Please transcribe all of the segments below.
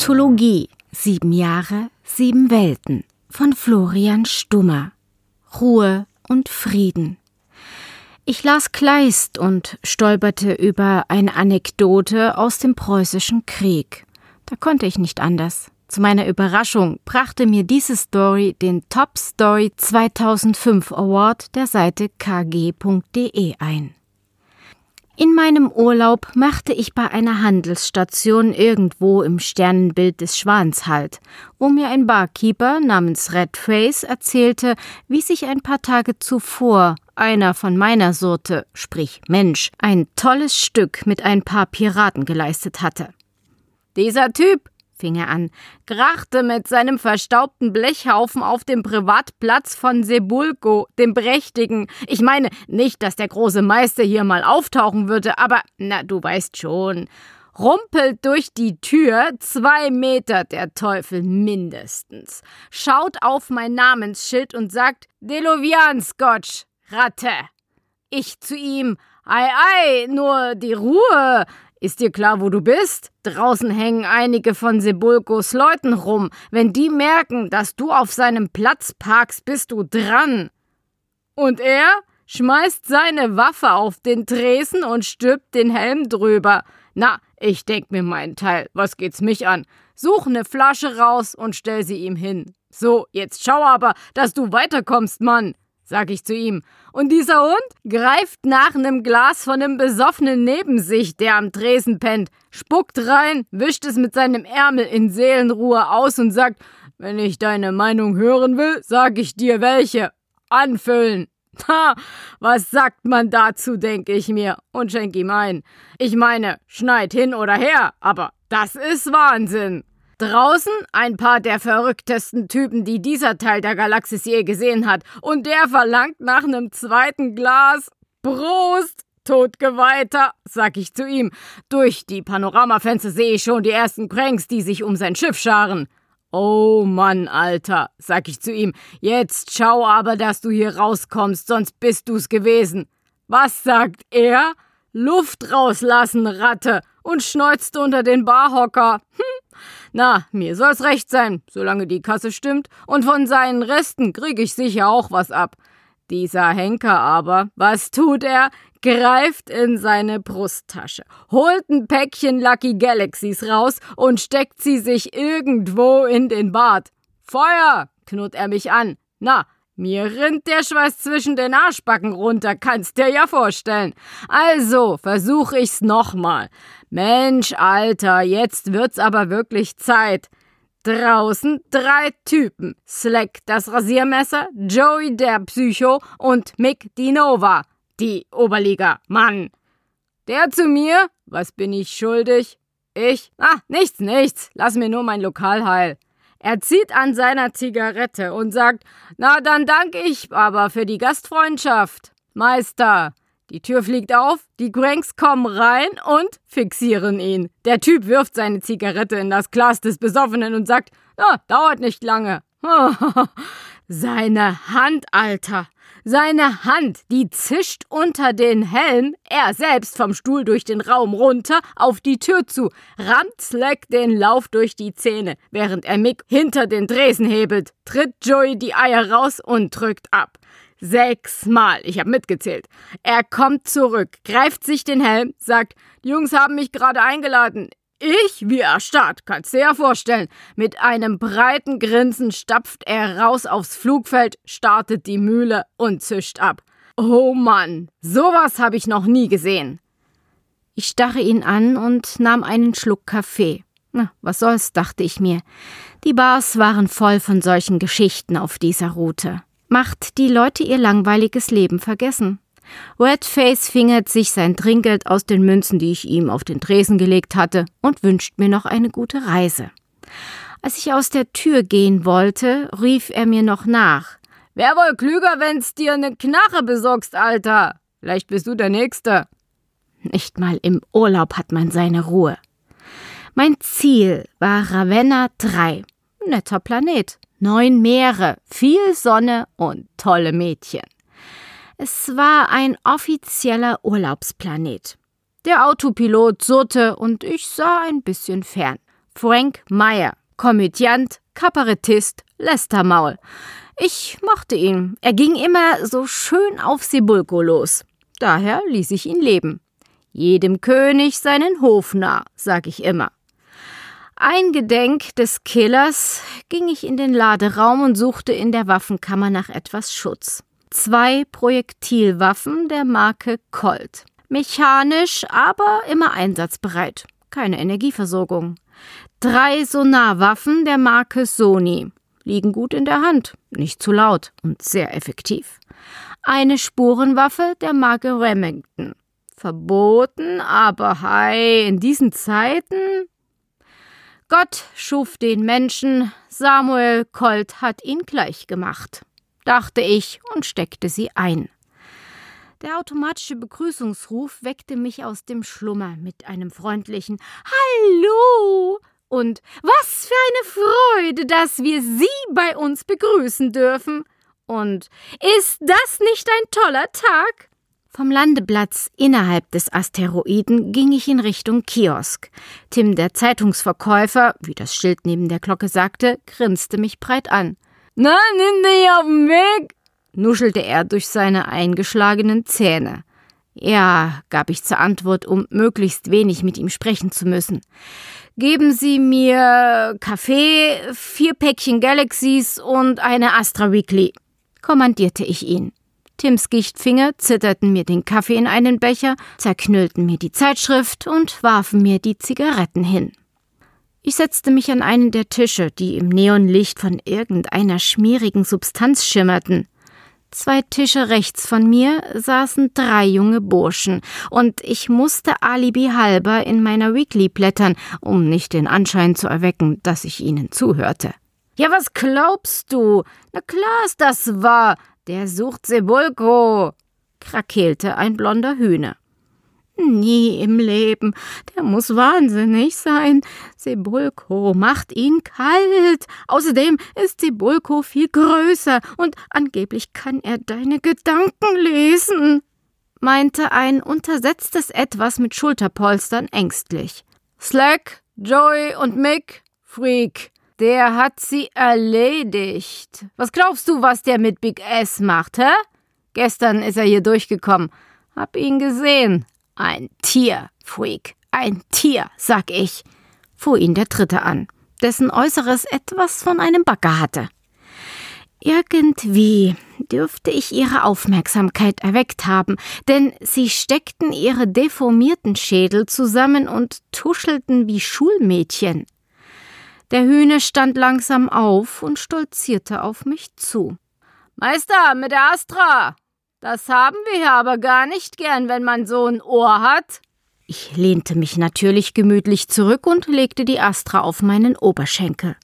Anthologie Sieben Jahre, sieben Welten von Florian Stummer. Ruhe und Frieden. Ich las Kleist und stolperte über eine Anekdote aus dem preußischen Krieg. Da konnte ich nicht anders. Zu meiner Überraschung brachte mir diese Story den Top Story 2005 Award der Seite kg.de ein. In meinem Urlaub machte ich bei einer Handelsstation irgendwo im Sternenbild des Schwans Halt, wo mir ein Barkeeper namens Redface erzählte, wie sich ein paar Tage zuvor einer von meiner Sorte, sprich Mensch, ein tolles Stück mit ein paar Piraten geleistet hatte. Dieser Typ, fing er an, krachte mit seinem verstaubten Blechhaufen auf dem Privatplatz von Sebulko, dem Prächtigen. Ich meine nicht, dass der große Meister hier mal auftauchen würde, aber na, du weißt schon. Rumpelt durch die Tür, zwei Meter der Teufel mindestens, schaut auf mein Namensschild und sagt Delovian Scotch, Ratte. Ich zu ihm, ei ei, nur die Ruhe, ist dir klar, wo du bist? Draußen hängen einige von Sebulkos Leuten rum. Wenn die merken, dass du auf seinem Platz parkst, bist du dran. Und er schmeißt seine Waffe auf den Tresen und stülpt den Helm drüber. Na, ich denk mir meinen Teil. Was geht's mich an? Such ne Flasche raus und stell sie ihm hin. So, jetzt schau aber, dass du weiterkommst, Mann sag ich zu ihm. Und dieser Hund greift nach einem Glas von einem Besoffenen neben sich, der am Tresen pennt, spuckt rein, wischt es mit seinem Ärmel in Seelenruhe aus und sagt, wenn ich deine Meinung hören will, sag ich dir welche. Anfüllen. Ha, was sagt man dazu, denke ich mir und schenk ihm ein. Ich meine, schneid hin oder her, aber das ist Wahnsinn. Draußen ein paar der verrücktesten Typen, die dieser Teil der Galaxis je gesehen hat. Und der verlangt nach einem zweiten Glas. Prost! Totgeweihter, sag ich zu ihm. Durch die Panoramafenster sehe ich schon die ersten Cranks, die sich um sein Schiff scharen. Oh Mann, Alter, sag ich zu ihm. Jetzt schau aber, dass du hier rauskommst, sonst bist du's gewesen. Was sagt er? Luft rauslassen, Ratte, und schneuzt unter den Barhocker. Hm. Na, mir soll's recht sein, solange die Kasse stimmt, und von seinen Resten krieg ich sicher auch was ab. Dieser Henker aber, was tut er? Greift in seine Brusttasche, holt ein Päckchen Lucky Galaxies raus und steckt sie sich irgendwo in den Bart. Feuer! knurrt er mich an. Na, mir rinnt der Schweiß zwischen den Arschbacken runter, kannst dir ja vorstellen. Also versuch ich's nochmal. Mensch, Alter, jetzt wird's aber wirklich Zeit. Draußen drei Typen. Slack das Rasiermesser, Joey der Psycho und Mick die Nova, die Oberliga. Mann. Der zu mir? Was bin ich schuldig? Ich? Ah, nichts, nichts. Lass mir nur mein Lokal heil. Er zieht an seiner Zigarette und sagt, na dann danke ich aber für die Gastfreundschaft. Meister. Die Tür fliegt auf, die Cranks kommen rein und fixieren ihn. Der Typ wirft seine Zigarette in das Glas des Besoffenen und sagt, na, dauert nicht lange. Seine Hand, Alter. Seine Hand, die zischt unter den Helm, er selbst vom Stuhl durch den Raum runter, auf die Tür zu, rammt Slack den Lauf durch die Zähne, während er Mick hinter den Dresen hebelt, tritt Joey die Eier raus und drückt ab. Sechsmal, ich habe mitgezählt. Er kommt zurück, greift sich den Helm, sagt, die Jungs haben mich gerade eingeladen. Ich, wie erstarrt, kannst dir ja vorstellen. Mit einem breiten Grinsen stapft er raus aufs Flugfeld, startet die Mühle und zischt ab. Oh Mann, sowas habe ich noch nie gesehen. Ich starre ihn an und nahm einen Schluck Kaffee. Na, was soll's, dachte ich mir. Die Bars waren voll von solchen Geschichten auf dieser Route. Macht die Leute ihr langweiliges Leben vergessen. Redface fingert sich sein Trinkgeld aus den Münzen, die ich ihm auf den Tresen gelegt hatte, und wünscht mir noch eine gute Reise. Als ich aus der Tür gehen wollte, rief er mir noch nach. Wär wohl klüger, wenn's dir ne Knarre besorgst, Alter. Vielleicht bist du der Nächste. Nicht mal im Urlaub hat man seine Ruhe. Mein Ziel war Ravenna 3. Netter Planet. Neun Meere, viel Sonne und tolle Mädchen. Es war ein offizieller Urlaubsplanet. Der Autopilot surrte und ich sah ein bisschen fern. Frank Meyer, Komödiant, Kabarettist, Lästermaul. Ich mochte ihn. Er ging immer so schön auf Sebulko los. Daher ließ ich ihn leben. Jedem König seinen Hof nah, sag ich immer. Eingedenk des Killers ging ich in den Laderaum und suchte in der Waffenkammer nach etwas Schutz. Zwei Projektilwaffen der Marke Colt. Mechanisch, aber immer einsatzbereit. Keine Energieversorgung. Drei Sonarwaffen der Marke Sony. Liegen gut in der Hand, nicht zu laut und sehr effektiv. Eine Spurenwaffe der Marke Remington. Verboten, aber hi, in diesen Zeiten Gott schuf den Menschen, Samuel Colt hat ihn gleich gemacht, dachte ich und steckte sie ein. Der automatische Begrüßungsruf weckte mich aus dem Schlummer mit einem freundlichen Hallo und was für eine Freude, dass wir Sie bei uns begrüßen dürfen. Und ist das nicht ein toller Tag? Vom Landeplatz innerhalb des Asteroiden ging ich in Richtung Kiosk. Tim, der Zeitungsverkäufer, wie das Schild neben der Glocke sagte, grinste mich breit an. Na, nimm dich auf den Weg, nuschelte er durch seine eingeschlagenen Zähne. Ja, gab ich zur Antwort, um möglichst wenig mit ihm sprechen zu müssen. Geben Sie mir Kaffee, vier Päckchen Galaxies und eine Astra Weekly, kommandierte ich ihn. Tims Gichtfinger zitterten mir den Kaffee in einen Becher, zerknüllten mir die Zeitschrift und warfen mir die Zigaretten hin. Ich setzte mich an einen der Tische, die im Neonlicht von irgendeiner schmierigen Substanz schimmerten. Zwei Tische rechts von mir saßen drei junge Burschen, und ich musste alibi halber in meiner Weekly blättern, um nicht den Anschein zu erwecken, dass ich ihnen zuhörte. Ja, was glaubst du? Na klar ist das wahr. Der sucht Sebulko, krakeelte ein blonder Hühner. Nie im Leben. Der muss wahnsinnig sein. Sebulko macht ihn kalt. Außerdem ist Sebulko viel größer und angeblich kann er deine Gedanken lesen, meinte ein untersetztes Etwas mit Schulterpolstern ängstlich. Slack, Joey und Mick, Freak. Der hat sie erledigt. Was glaubst du, was der mit Big S macht, hä? Gestern ist er hier durchgekommen. Hab ihn gesehen. Ein Tier, Freak. Ein Tier, sag ich, fuhr ihn der Dritte an, dessen Äußeres etwas von einem Bagger hatte. Irgendwie dürfte ich ihre Aufmerksamkeit erweckt haben, denn sie steckten ihre deformierten Schädel zusammen und tuschelten wie Schulmädchen. Der Hühne stand langsam auf und stolzierte auf mich zu. Meister, mit der Astra! Das haben wir hier aber gar nicht gern, wenn man so ein Ohr hat. Ich lehnte mich natürlich gemütlich zurück und legte die Astra auf meinen Oberschenkel.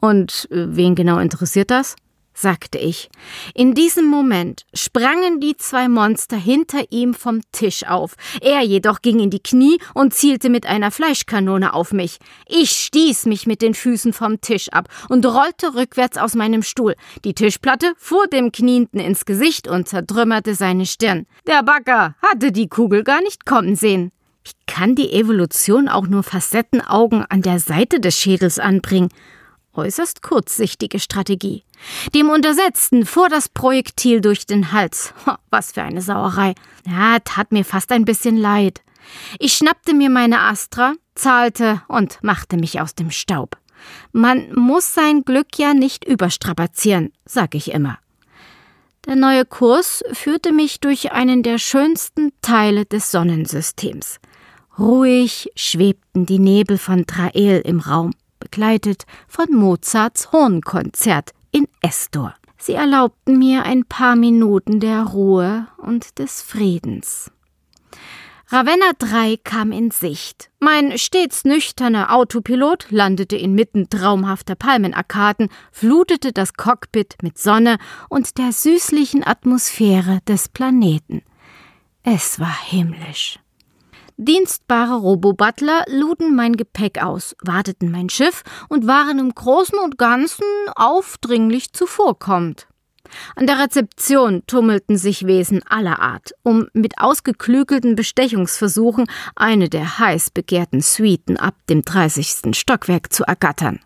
Und äh, wen genau interessiert das? Sagte ich. In diesem Moment sprangen die zwei Monster hinter ihm vom Tisch auf. Er jedoch ging in die Knie und zielte mit einer Fleischkanone auf mich. Ich stieß mich mit den Füßen vom Tisch ab und rollte rückwärts aus meinem Stuhl. Die Tischplatte fuhr dem Knienden ins Gesicht und zertrümmerte seine Stirn. Der Backer hatte die Kugel gar nicht kommen sehen. Wie kann die Evolution auch nur Facettenaugen an der Seite des Schädels anbringen? Äußerst kurzsichtige Strategie. Dem Untersetzten fuhr das Projektil durch den Hals. Was für eine Sauerei. Ja, tat mir fast ein bisschen leid. Ich schnappte mir meine Astra, zahlte und machte mich aus dem Staub. Man muss sein Glück ja nicht überstrapazieren, sag ich immer. Der neue Kurs führte mich durch einen der schönsten Teile des Sonnensystems. Ruhig schwebten die Nebel von Trael im Raum begleitet von Mozarts Hornkonzert in Estor. Sie erlaubten mir ein paar Minuten der Ruhe und des Friedens. Ravenna 3 kam in Sicht. Mein stets nüchterner Autopilot landete inmitten traumhafter Palmenarkaden, flutete das Cockpit mit Sonne und der süßlichen Atmosphäre des Planeten. Es war himmlisch. Dienstbare Robobutler luden mein Gepäck aus, warteten mein Schiff und waren im Großen und Ganzen aufdringlich zuvorkommend. An der Rezeption tummelten sich Wesen aller Art, um mit ausgeklügelten Bestechungsversuchen eine der heiß begehrten Suiten ab dem 30. Stockwerk zu ergattern.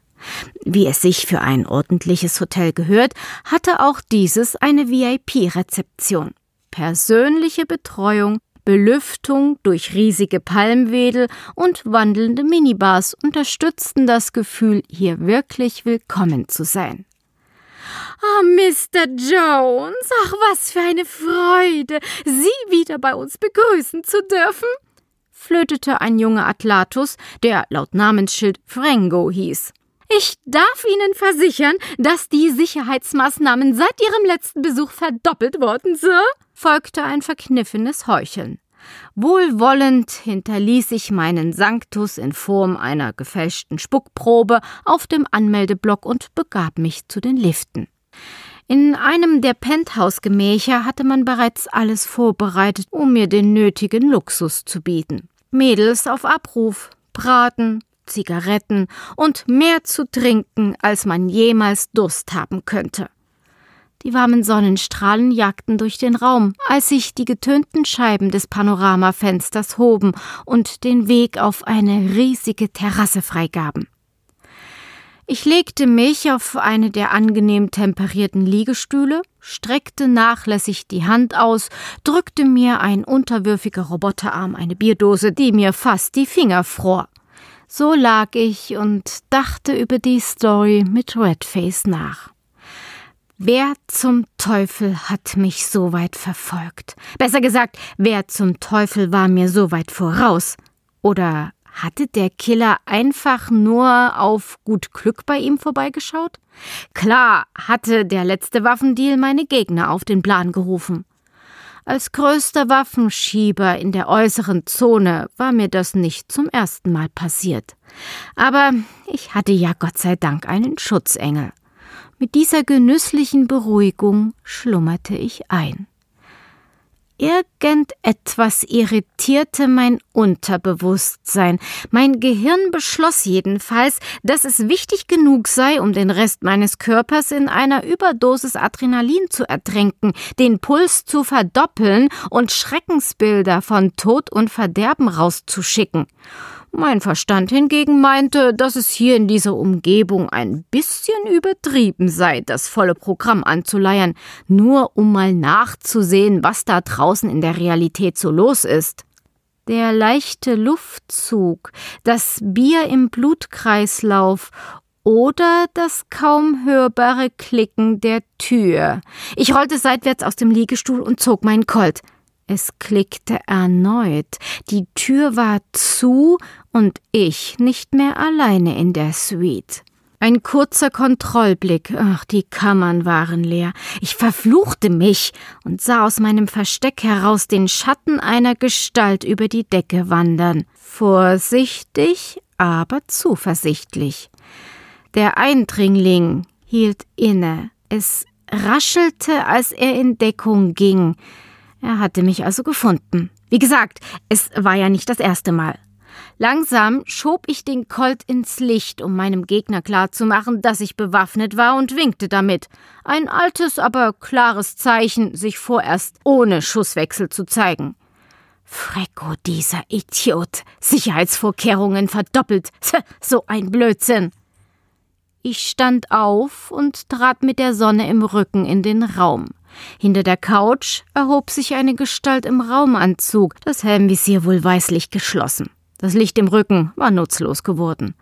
Wie es sich für ein ordentliches Hotel gehört, hatte auch dieses eine VIP-Rezeption. Persönliche Betreuung, Belüftung durch riesige Palmwedel und wandelnde Minibars unterstützten das Gefühl, hier wirklich willkommen zu sein. Ah, oh, Mr. Jones, ach, was für eine Freude, Sie wieder bei uns begrüßen zu dürfen, flötete ein junger Atlatus, der laut Namensschild Frengo hieß. Ich darf Ihnen versichern, dass die Sicherheitsmaßnahmen seit Ihrem letzten Besuch verdoppelt worden, Sir, folgte ein verkniffenes Heucheln. Wohlwollend hinterließ ich meinen Sanctus in Form einer gefälschten Spuckprobe auf dem Anmeldeblock und begab mich zu den Liften. In einem der Penthouse-Gemächer hatte man bereits alles vorbereitet, um mir den nötigen Luxus zu bieten. Mädels auf Abruf, Braten, Zigaretten und mehr zu trinken, als man jemals Durst haben könnte. Die warmen Sonnenstrahlen jagten durch den Raum, als sich die getönten Scheiben des Panoramafensters hoben und den Weg auf eine riesige Terrasse freigaben. Ich legte mich auf eine der angenehm temperierten Liegestühle, streckte nachlässig die Hand aus, drückte mir ein unterwürfiger Roboterarm eine Bierdose, die mir fast die Finger fror. So lag ich und dachte über die Story mit Redface nach. Wer zum Teufel hat mich so weit verfolgt? Besser gesagt, wer zum Teufel war mir so weit voraus? Oder hatte der Killer einfach nur auf gut Glück bei ihm vorbeigeschaut? Klar hatte der letzte Waffendeal meine Gegner auf den Plan gerufen. Als größter Waffenschieber in der äußeren Zone war mir das nicht zum ersten Mal passiert. Aber ich hatte ja Gott sei Dank einen Schutzengel. Mit dieser genüsslichen Beruhigung schlummerte ich ein. Irgendetwas irritierte mein Unterbewusstsein. Mein Gehirn beschloss jedenfalls, dass es wichtig genug sei, um den Rest meines Körpers in einer Überdosis Adrenalin zu ertränken, den Puls zu verdoppeln und Schreckensbilder von Tod und Verderben rauszuschicken. Mein Verstand hingegen meinte, dass es hier in dieser Umgebung ein bisschen übertrieben sei, das volle Programm anzuleiern, nur um mal nachzusehen, was da draußen in der Realität so los ist. Der leichte Luftzug, das Bier im Blutkreislauf oder das kaum hörbare Klicken der Tür. Ich rollte seitwärts aus dem Liegestuhl und zog meinen Colt. Es klickte erneut. Die Tür war zu und ich nicht mehr alleine in der Suite. Ein kurzer Kontrollblick, ach, die Kammern waren leer. Ich verfluchte mich und sah aus meinem Versteck heraus den Schatten einer Gestalt über die Decke wandern. Vorsichtig, aber zuversichtlich. Der Eindringling hielt inne. Es raschelte, als er in Deckung ging. Er hatte mich also gefunden. Wie gesagt, es war ja nicht das erste Mal. Langsam schob ich den Colt ins Licht, um meinem Gegner klarzumachen, dass ich bewaffnet war und winkte damit. Ein altes, aber klares Zeichen, sich vorerst ohne Schusswechsel zu zeigen. Frecko, dieser Idiot. Sicherheitsvorkehrungen verdoppelt. So ein Blödsinn. Ich stand auf und trat mit der Sonne im Rücken in den Raum. Hinter der Couch erhob sich eine Gestalt im Raumanzug, das Helmvisier wohl weißlich geschlossen. Das Licht im Rücken war nutzlos geworden.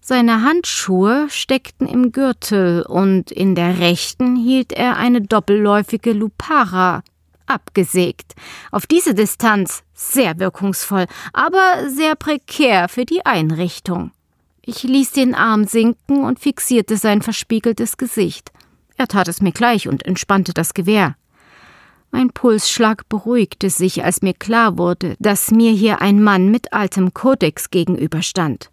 Seine Handschuhe steckten im Gürtel und in der rechten hielt er eine doppelläufige Lupara, abgesägt. Auf diese Distanz sehr wirkungsvoll, aber sehr prekär für die Einrichtung. Ich ließ den Arm sinken und fixierte sein verspiegeltes Gesicht. Er tat es mir gleich und entspannte das Gewehr. Mein Pulsschlag beruhigte sich, als mir klar wurde, dass mir hier ein Mann mit altem Kodex gegenüberstand.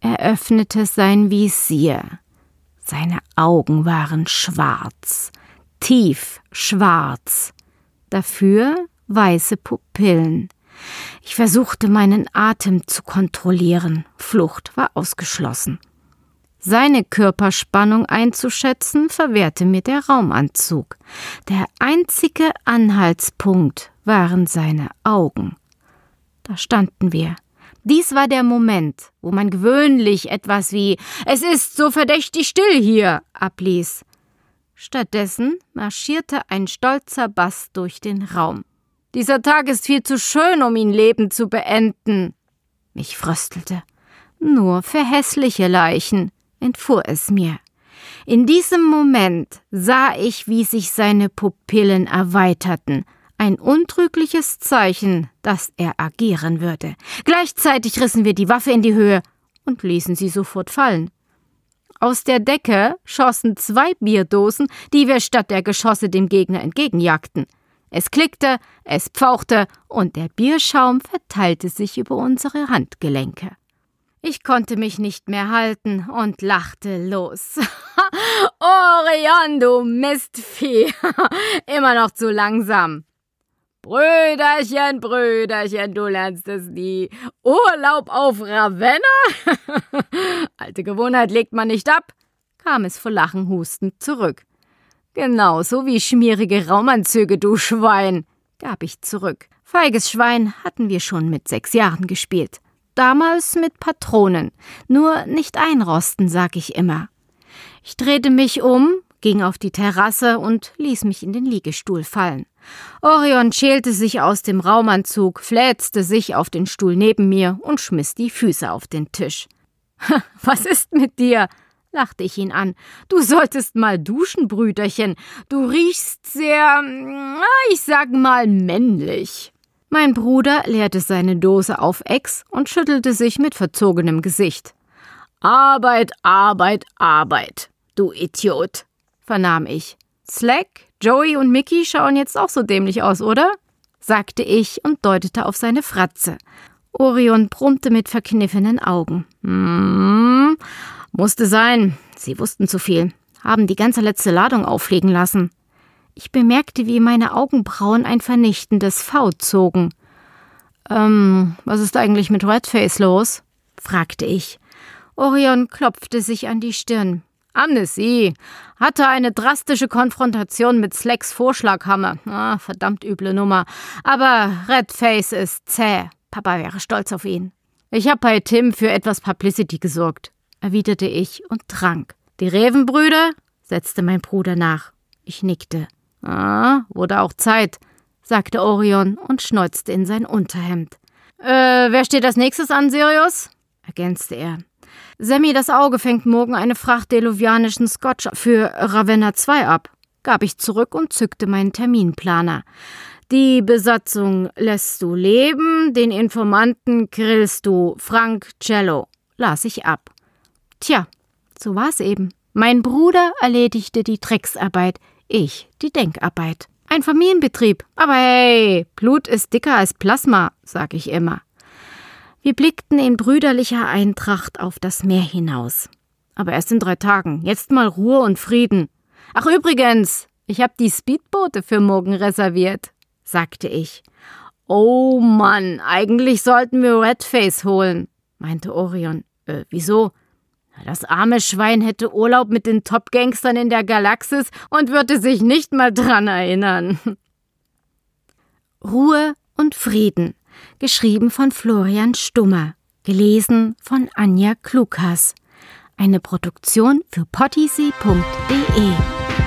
Er öffnete sein Visier. Seine Augen waren schwarz, tief schwarz, dafür weiße Pupillen. Ich versuchte meinen Atem zu kontrollieren. Flucht war ausgeschlossen. Seine Körperspannung einzuschätzen, verwehrte mir der Raumanzug. Der einzige Anhaltspunkt waren seine Augen. Da standen wir. Dies war der Moment, wo man gewöhnlich etwas wie Es ist so verdächtig still hier abließ. Stattdessen marschierte ein stolzer Bass durch den Raum. Dieser Tag ist viel zu schön, um ihn lebend zu beenden. Mich fröstelte. Nur für hässliche Leichen entfuhr es mir. In diesem Moment sah ich, wie sich seine Pupillen erweiterten, ein untrügliches Zeichen, dass er agieren würde. Gleichzeitig rissen wir die Waffe in die Höhe und ließen sie sofort fallen. Aus der Decke schossen zwei Bierdosen, die wir statt der Geschosse dem Gegner entgegenjagten. Es klickte, es pfauchte und der Bierschaum verteilte sich über unsere Handgelenke. Ich konnte mich nicht mehr halten und lachte los. Orion, du Mistvieh! Immer noch zu langsam. Brüderchen, Brüderchen, du lernst es nie. Urlaub auf Ravenna? Alte Gewohnheit legt man nicht ab, kam es vor Lachen hustend zurück. Genauso wie schmierige Raumanzüge, du Schwein, gab ich zurück. Feiges Schwein hatten wir schon mit sechs Jahren gespielt. Damals mit Patronen. Nur nicht einrosten, sag ich immer. Ich drehte mich um, ging auf die Terrasse und ließ mich in den Liegestuhl fallen. Orion schälte sich aus dem Raumanzug, fläzte sich auf den Stuhl neben mir und schmiss die Füße auf den Tisch. Was ist mit dir? lachte ich ihn an. Du solltest mal duschen, Brüderchen. Du riechst sehr, ich sag mal, männlich. Mein Bruder leerte seine Dose auf Ex und schüttelte sich mit verzogenem Gesicht. Arbeit, Arbeit, Arbeit, du Idiot, vernahm ich. Slack, Joey und Mickey schauen jetzt auch so dämlich aus, oder? sagte ich und deutete auf seine Fratze. Orion brummte mit verkniffenen Augen. Hm, musste sein. Sie wussten zu viel, haben die ganze letzte Ladung auflegen lassen. Ich bemerkte, wie meine Augenbrauen ein vernichtendes V zogen. Ähm, was ist eigentlich mit Redface los? fragte ich. Orion klopfte sich an die Stirn. Amnesie. Hatte eine drastische Konfrontation mit Slacks Vorschlaghammer. Ah, verdammt üble Nummer. Aber Redface ist zäh. Papa wäre stolz auf ihn. Ich habe bei Tim für etwas Publicity gesorgt, erwiderte ich und trank. Die Revenbrüder? setzte mein Bruder nach. Ich nickte. Ah, wurde auch Zeit, sagte Orion und schneuzte in sein Unterhemd. Äh, wer steht als nächstes an, Sirius? ergänzte er. Sammy das Auge fängt morgen eine Fracht deluvianischen Scotch für Ravenna 2 ab, gab ich zurück und zückte meinen Terminplaner. Die Besatzung lässt du leben, den Informanten grillst du Frank Cello, las ich ab. Tja, so war's eben. Mein Bruder erledigte die Drecksarbeit, ich die Denkarbeit. Ein Familienbetrieb. Aber hey, Blut ist dicker als Plasma, sag ich immer. Wir blickten in brüderlicher Eintracht auf das Meer hinaus. Aber erst in drei Tagen. Jetzt mal Ruhe und Frieden. Ach übrigens, ich hab die Speedboote für morgen reserviert, sagte ich. Oh Mann, eigentlich sollten wir Redface holen, meinte Orion. Äh, wieso? Das arme Schwein hätte Urlaub mit den Top-Gangstern in der Galaxis und würde sich nicht mal dran erinnern. Ruhe und Frieden. Geschrieben von Florian Stummer. Gelesen von Anja Klukas. Eine Produktion für pottysee.de.